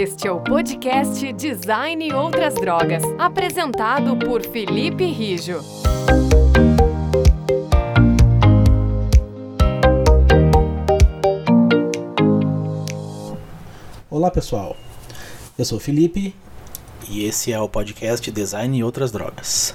Este é o podcast Design e Outras Drogas, apresentado por Felipe Rijo. Olá pessoal, eu sou o Felipe e esse é o podcast Design e Outras Drogas.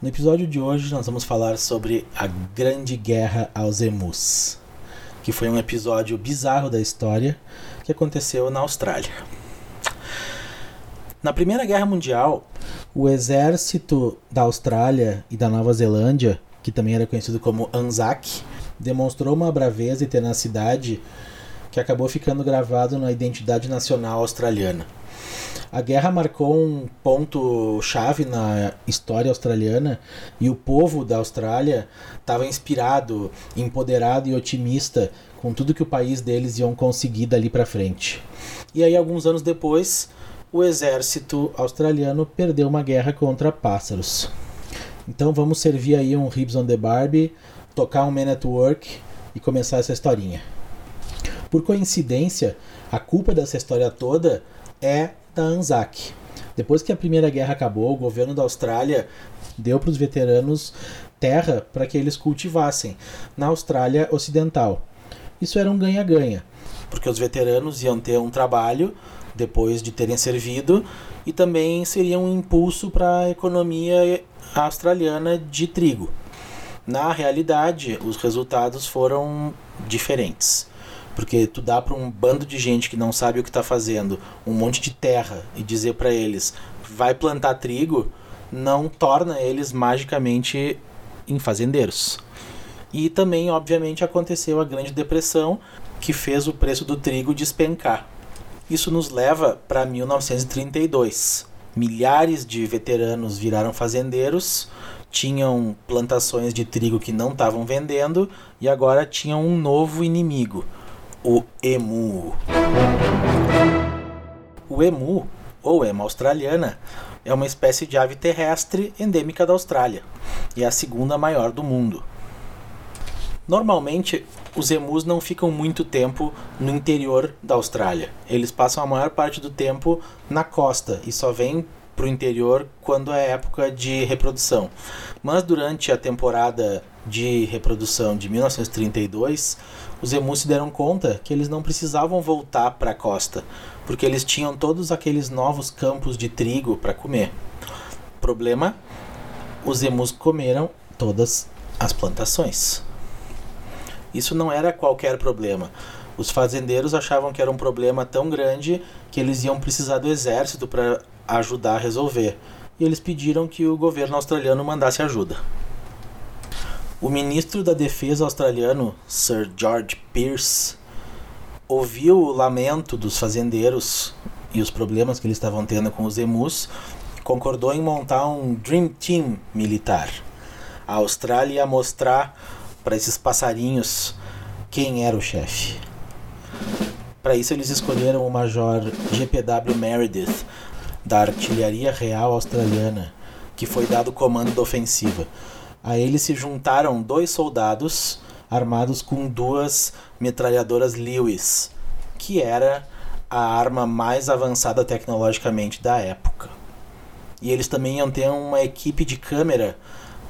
No episódio de hoje nós vamos falar sobre a Grande Guerra aos Emus, que foi um episódio bizarro da história que aconteceu na Austrália. Na Primeira Guerra Mundial, o exército da Austrália e da Nova Zelândia, que também era conhecido como ANZAC, demonstrou uma braveza e tenacidade que acabou ficando gravado na identidade nacional australiana. A guerra marcou um ponto chave na história australiana e o povo da Austrália estava inspirado, empoderado e otimista com tudo que o país deles iam conseguir dali para frente. E aí alguns anos depois, o exército australiano perdeu uma guerra contra pássaros. Então vamos servir aí um Ribs on the Barbie, tocar um Man at Work e começar essa historinha. Por coincidência, a culpa dessa história toda é da ANZAC. Depois que a Primeira Guerra acabou, o governo da Austrália deu para os veteranos terra para que eles cultivassem na Austrália Ocidental. Isso era um ganha-ganha, porque os veteranos iam ter um trabalho depois de terem servido e também seria um impulso para a economia australiana de trigo. Na realidade, os resultados foram diferentes. Porque tu dá para um bando de gente que não sabe o que está fazendo um monte de terra e dizer para eles vai plantar trigo, não torna eles magicamente em fazendeiros. E também, obviamente, aconteceu a Grande Depressão, que fez o preço do trigo despencar. Isso nos leva para 1932. Milhares de veteranos viraram fazendeiros, tinham plantações de trigo que não estavam vendendo e agora tinham um novo inimigo, o emu. O emu, ou ema australiana, é uma espécie de ave terrestre endêmica da Austrália e é a segunda maior do mundo. Normalmente, os emus não ficam muito tempo no interior da Austrália. Eles passam a maior parte do tempo na costa e só vêm para o interior quando é época de reprodução. Mas durante a temporada de reprodução de 1932, os emus se deram conta que eles não precisavam voltar para a costa, porque eles tinham todos aqueles novos campos de trigo para comer. Problema: os emus comeram todas as plantações. Isso não era qualquer problema. Os fazendeiros achavam que era um problema tão grande que eles iam precisar do exército para ajudar a resolver. E eles pediram que o governo australiano mandasse ajuda. O ministro da Defesa australiano, Sir George Pearce, ouviu o lamento dos fazendeiros e os problemas que eles estavam tendo com os emus concordou em montar um Dream Team militar. A Austrália ia mostrar para esses passarinhos quem era o chefe. Para isso, eles escolheram o Major GPW Meredith, da Artilharia Real Australiana, que foi dado o comando da ofensiva. A ele se juntaram dois soldados armados com duas metralhadoras Lewis, que era a arma mais avançada tecnologicamente da época. E eles também iam ter uma equipe de câmera,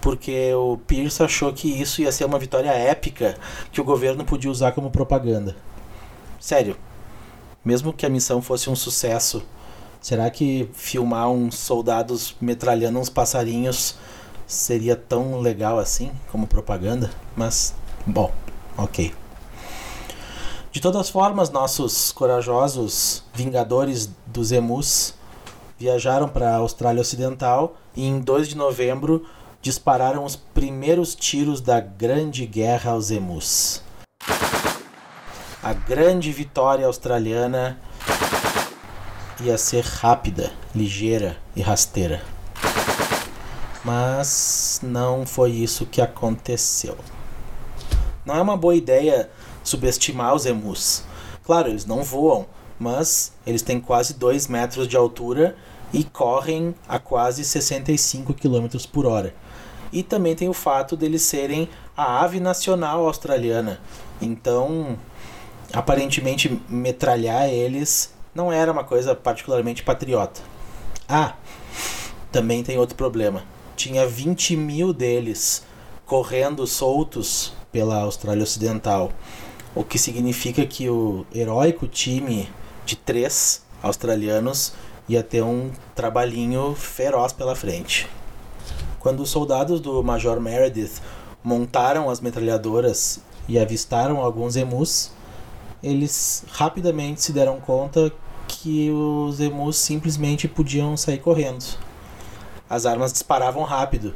porque o Pierce achou que isso ia ser uma vitória épica que o governo podia usar como propaganda. Sério, mesmo que a missão fosse um sucesso, será que filmar uns soldados metralhando uns passarinhos seria tão legal assim como propaganda, mas bom, ok. De todas formas, nossos corajosos vingadores dos emus viajaram para a Austrália Ocidental e em 2 de novembro dispararam os primeiros tiros da Grande Guerra aos emus. A grande vitória australiana ia ser rápida, ligeira e rasteira. Mas não foi isso que aconteceu. Não é uma boa ideia subestimar os emus. Claro, eles não voam, mas eles têm quase 2 metros de altura e correm a quase 65 km por hora. E também tem o fato deles serem a ave nacional australiana. Então, aparentemente, metralhar eles não era uma coisa particularmente patriota. Ah, também tem outro problema. Tinha 20 mil deles correndo soltos pela Austrália Ocidental, o que significa que o heróico time de três australianos ia ter um trabalhinho feroz pela frente. Quando os soldados do Major Meredith montaram as metralhadoras e avistaram alguns emus, eles rapidamente se deram conta que os emus simplesmente podiam sair correndo. As armas disparavam rápido,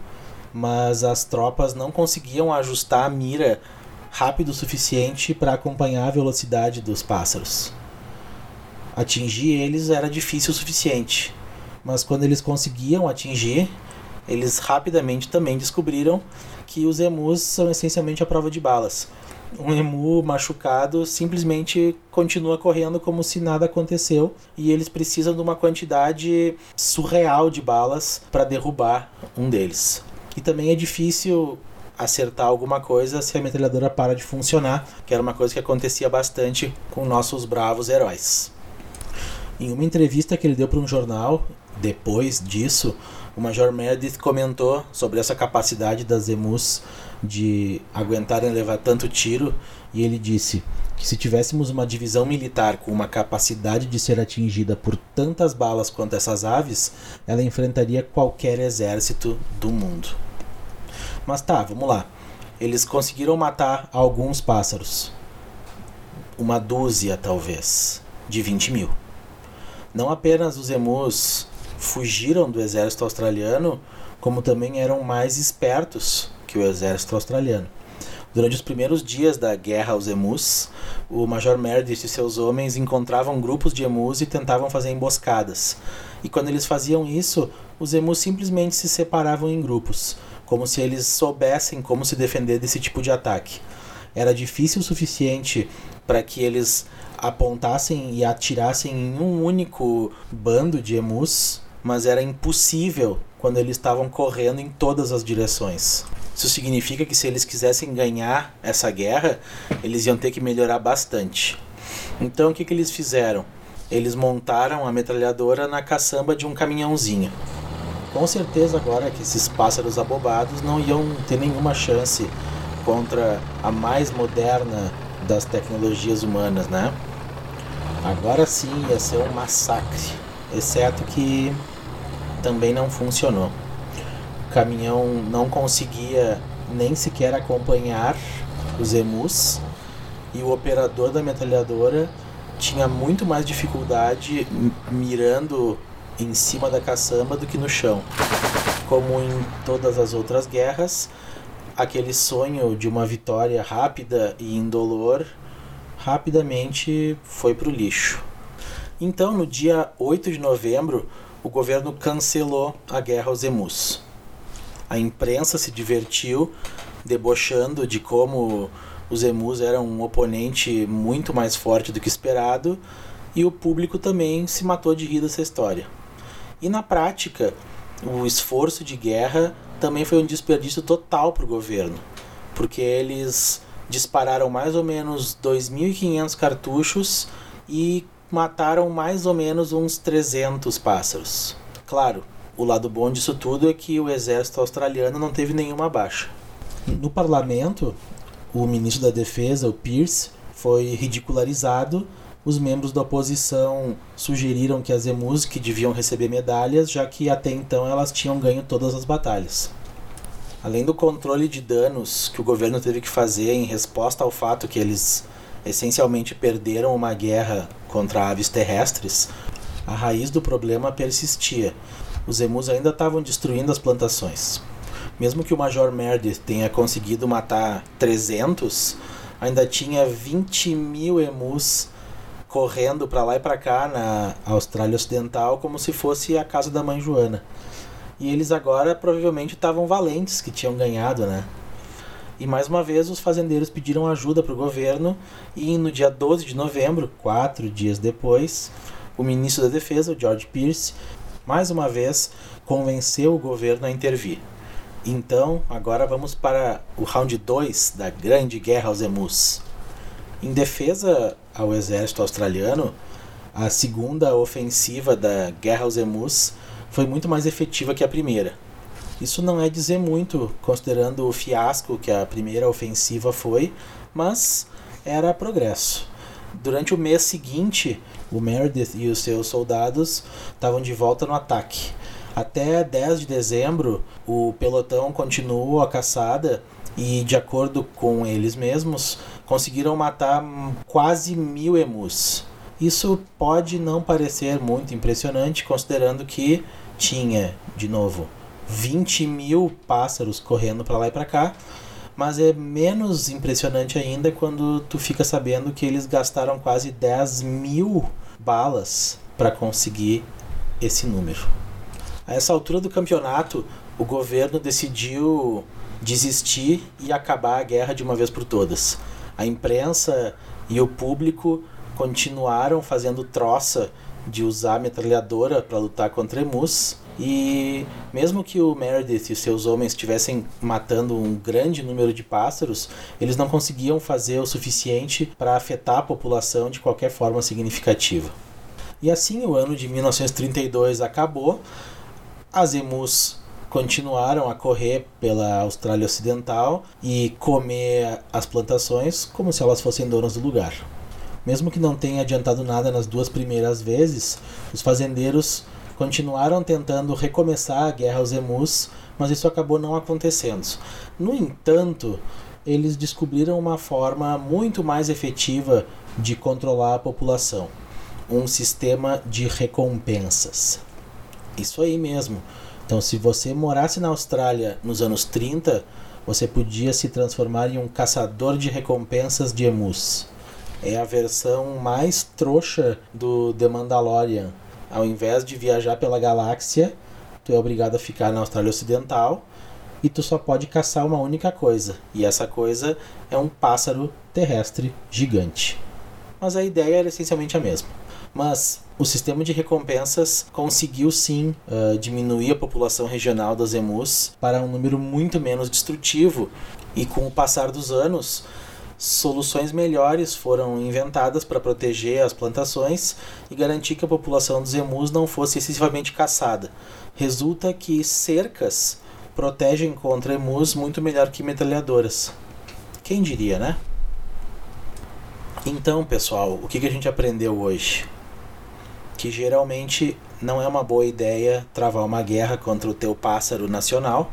mas as tropas não conseguiam ajustar a mira rápido o suficiente para acompanhar a velocidade dos pássaros. Atingir eles era difícil o suficiente, mas quando eles conseguiam atingir, eles rapidamente também descobriram que os emus são essencialmente a prova de balas. Um emu machucado simplesmente continua correndo como se nada aconteceu e eles precisam de uma quantidade surreal de balas para derrubar um deles. E também é difícil acertar alguma coisa se a metralhadora para de funcionar, que era uma coisa que acontecia bastante com nossos bravos heróis. Em uma entrevista que ele deu para um jornal, depois disso, o Major Meredith comentou sobre essa capacidade das emus de aguentarem levar tanto tiro e ele disse que se tivéssemos uma divisão militar com uma capacidade de ser atingida por tantas balas quanto essas aves, ela enfrentaria qualquer exército do mundo. Mas tá, vamos lá. Eles conseguiram matar alguns pássaros. Uma dúzia, talvez, de 20 mil. Não apenas os emus fugiram do exército australiano, como também eram mais espertos que o exército australiano. Durante os primeiros dias da guerra aos emus, o Major Meredith e seus homens encontravam grupos de emus e tentavam fazer emboscadas. E quando eles faziam isso, os emus simplesmente se separavam em grupos, como se eles soubessem como se defender desse tipo de ataque. Era difícil o suficiente para que eles apontassem e atirassem em um único bando de emus mas era impossível quando eles estavam correndo em todas as direções. Isso significa que se eles quisessem ganhar essa guerra, eles iam ter que melhorar bastante. Então o que, que eles fizeram? Eles montaram a metralhadora na caçamba de um caminhãozinho. Com certeza agora que esses pássaros abobados não iam ter nenhuma chance contra a mais moderna das tecnologias humanas, né? Agora sim ia ser um massacre, exceto que também não funcionou. O caminhão não conseguia nem sequer acompanhar os emus e o operador da metralhadora tinha muito mais dificuldade mirando em cima da caçamba do que no chão. Como em todas as outras guerras, aquele sonho de uma vitória rápida e indolor rapidamente foi para o lixo. Então, no dia 8 de novembro, o governo cancelou a guerra aos emus. A imprensa se divertiu debochando de como os emus eram um oponente muito mais forte do que esperado e o público também se matou de rir dessa história. E na prática, o esforço de guerra também foi um desperdício total para o governo, porque eles dispararam mais ou menos 2.500 cartuchos e mataram mais ou menos uns 300 pássaros. Claro, o lado bom disso tudo é que o exército australiano não teve nenhuma baixa. No parlamento, o ministro da Defesa, o Pierce, foi ridicularizado. Os membros da oposição sugeriram que as emus que deviam receber medalhas, já que até então elas tinham ganho todas as batalhas. Além do controle de danos que o governo teve que fazer em resposta ao fato que eles essencialmente perderam uma guerra contra aves terrestres, a raiz do problema persistia. Os emus ainda estavam destruindo as plantações. Mesmo que o Major Meredith tenha conseguido matar 300, ainda tinha 20 mil emus correndo para lá e para cá na Austrália Ocidental como se fosse a casa da mãe Joana. E eles agora provavelmente estavam valentes que tinham ganhado, né? E mais uma vez os fazendeiros pediram ajuda para o governo e no dia 12 de novembro, quatro dias depois, o ministro da Defesa, George Pierce, mais uma vez convenceu o governo a intervir. Então, agora vamos para o round 2 da Grande Guerra aos Emus. Em defesa ao exército australiano, a segunda ofensiva da Guerra aos Emus foi muito mais efetiva que a primeira. Isso não é dizer muito, considerando o fiasco que a primeira ofensiva foi, mas era progresso. Durante o mês seguinte, o Meredith e os seus soldados estavam de volta no ataque. Até 10 de dezembro, o pelotão continuou a caçada e, de acordo com eles mesmos, conseguiram matar quase mil emus. Isso pode não parecer muito impressionante, considerando que tinha, de novo, 20 mil pássaros correndo para lá e para cá, mas é menos impressionante ainda quando tu fica sabendo que eles gastaram quase 10 mil balas para conseguir esse número. A essa altura do campeonato, o governo decidiu desistir e acabar a guerra de uma vez por todas. A imprensa e o público continuaram fazendo troça de usar metralhadora para lutar contra emus. E mesmo que o Meredith e seus homens estivessem matando um grande número de pássaros, eles não conseguiam fazer o suficiente para afetar a população de qualquer forma significativa. E assim o ano de 1932 acabou, as emus continuaram a correr pela Austrália Ocidental e comer as plantações como se elas fossem donas do lugar. Mesmo que não tenha adiantado nada nas duas primeiras vezes, os fazendeiros continuaram tentando recomeçar a guerra aos emus, mas isso acabou não acontecendo. No entanto, eles descobriram uma forma muito mais efetiva de controlar a população: um sistema de recompensas. Isso aí mesmo. Então, se você morasse na Austrália nos anos 30, você podia se transformar em um caçador de recompensas de emus. É a versão mais trouxa do The Mandalorian. Ao invés de viajar pela galáxia, tu é obrigado a ficar na Austrália Ocidental e tu só pode caçar uma única coisa. E essa coisa é um pássaro terrestre gigante. Mas a ideia era essencialmente a mesma. Mas o sistema de recompensas conseguiu sim uh, diminuir a população regional das emus para um número muito menos destrutivo. E com o passar dos anos, soluções melhores foram inventadas para proteger as plantações e garantir que a população dos emus não fosse excessivamente caçada. Resulta que cercas protegem contra emus muito melhor que metralhadoras. Quem diria, né? Então, pessoal, o que, que a gente aprendeu hoje? Que geralmente não é uma boa ideia travar uma guerra contra o teu pássaro nacional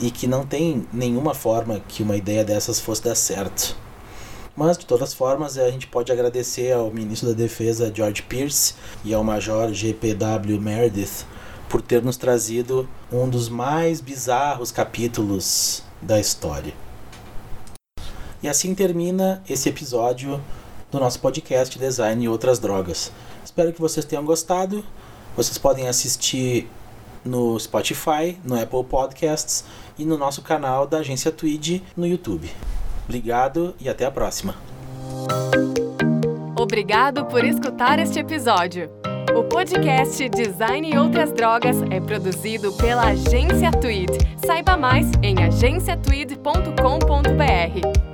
e que não tem nenhuma forma que uma ideia dessas fosse dar certo. Mas, de todas as formas, a gente pode agradecer ao ministro da Defesa George Pierce e ao Major GPW Meredith por ter nos trazido um dos mais bizarros capítulos da história. E assim termina esse episódio do nosso podcast Design e Outras Drogas. Espero que vocês tenham gostado. Vocês podem assistir no Spotify, no Apple Podcasts e no nosso canal da agência Tweed no YouTube. Obrigado e até a próxima. Obrigado por escutar este episódio. O podcast Design e Outras Drogas é produzido pela Agência Tweed. Saiba mais em agenciatweed.com.br.